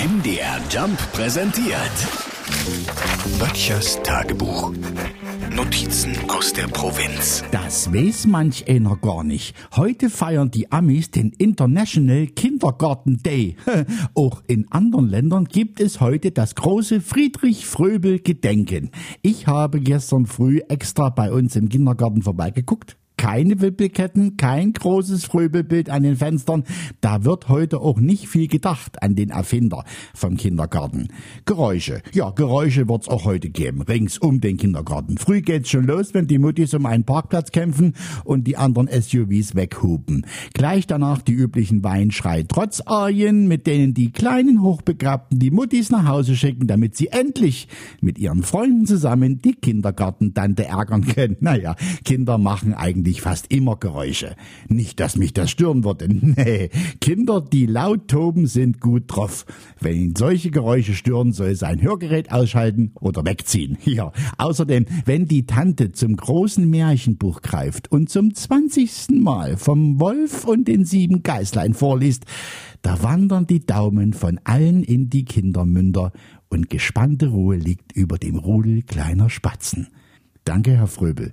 MDR Jump präsentiert. Böttchers Tagebuch. Notizen aus der Provinz. Das weiß manch einer gar nicht. Heute feiern die Amis den International Kindergarten Day. Auch in anderen Ländern gibt es heute das große Friedrich Fröbel Gedenken. Ich habe gestern früh extra bei uns im Kindergarten vorbeigeguckt keine Wippelketten, kein großes Fröbelbild an den Fenstern. Da wird heute auch nicht viel gedacht an den Erfinder vom Kindergarten. Geräusche. Ja, Geräusche wird's auch heute geben, rings um den Kindergarten. Früh geht's schon los, wenn die Muttis um einen Parkplatz kämpfen und die anderen SUVs weghupen. Gleich danach die üblichen Weinschrei trotz Arien, mit denen die kleinen Hochbegabten die Muttis nach Hause schicken, damit sie endlich mit ihren Freunden zusammen die Kindergartentante ärgern können. Naja, Kinder machen eigentlich eigentlich fast immer Geräusche. Nicht, dass mich das stören würde. Nee, Kinder, die laut toben, sind gut drauf. Wenn ihn solche Geräusche stören, soll sein Hörgerät ausschalten oder wegziehen. Ja, außerdem, wenn die Tante zum großen Märchenbuch greift und zum zwanzigsten Mal vom Wolf und den sieben Geißlein vorliest, da wandern die Daumen von allen in die Kindermünder und gespannte Ruhe liegt über dem Rudel kleiner Spatzen. Danke, Herr Fröbel.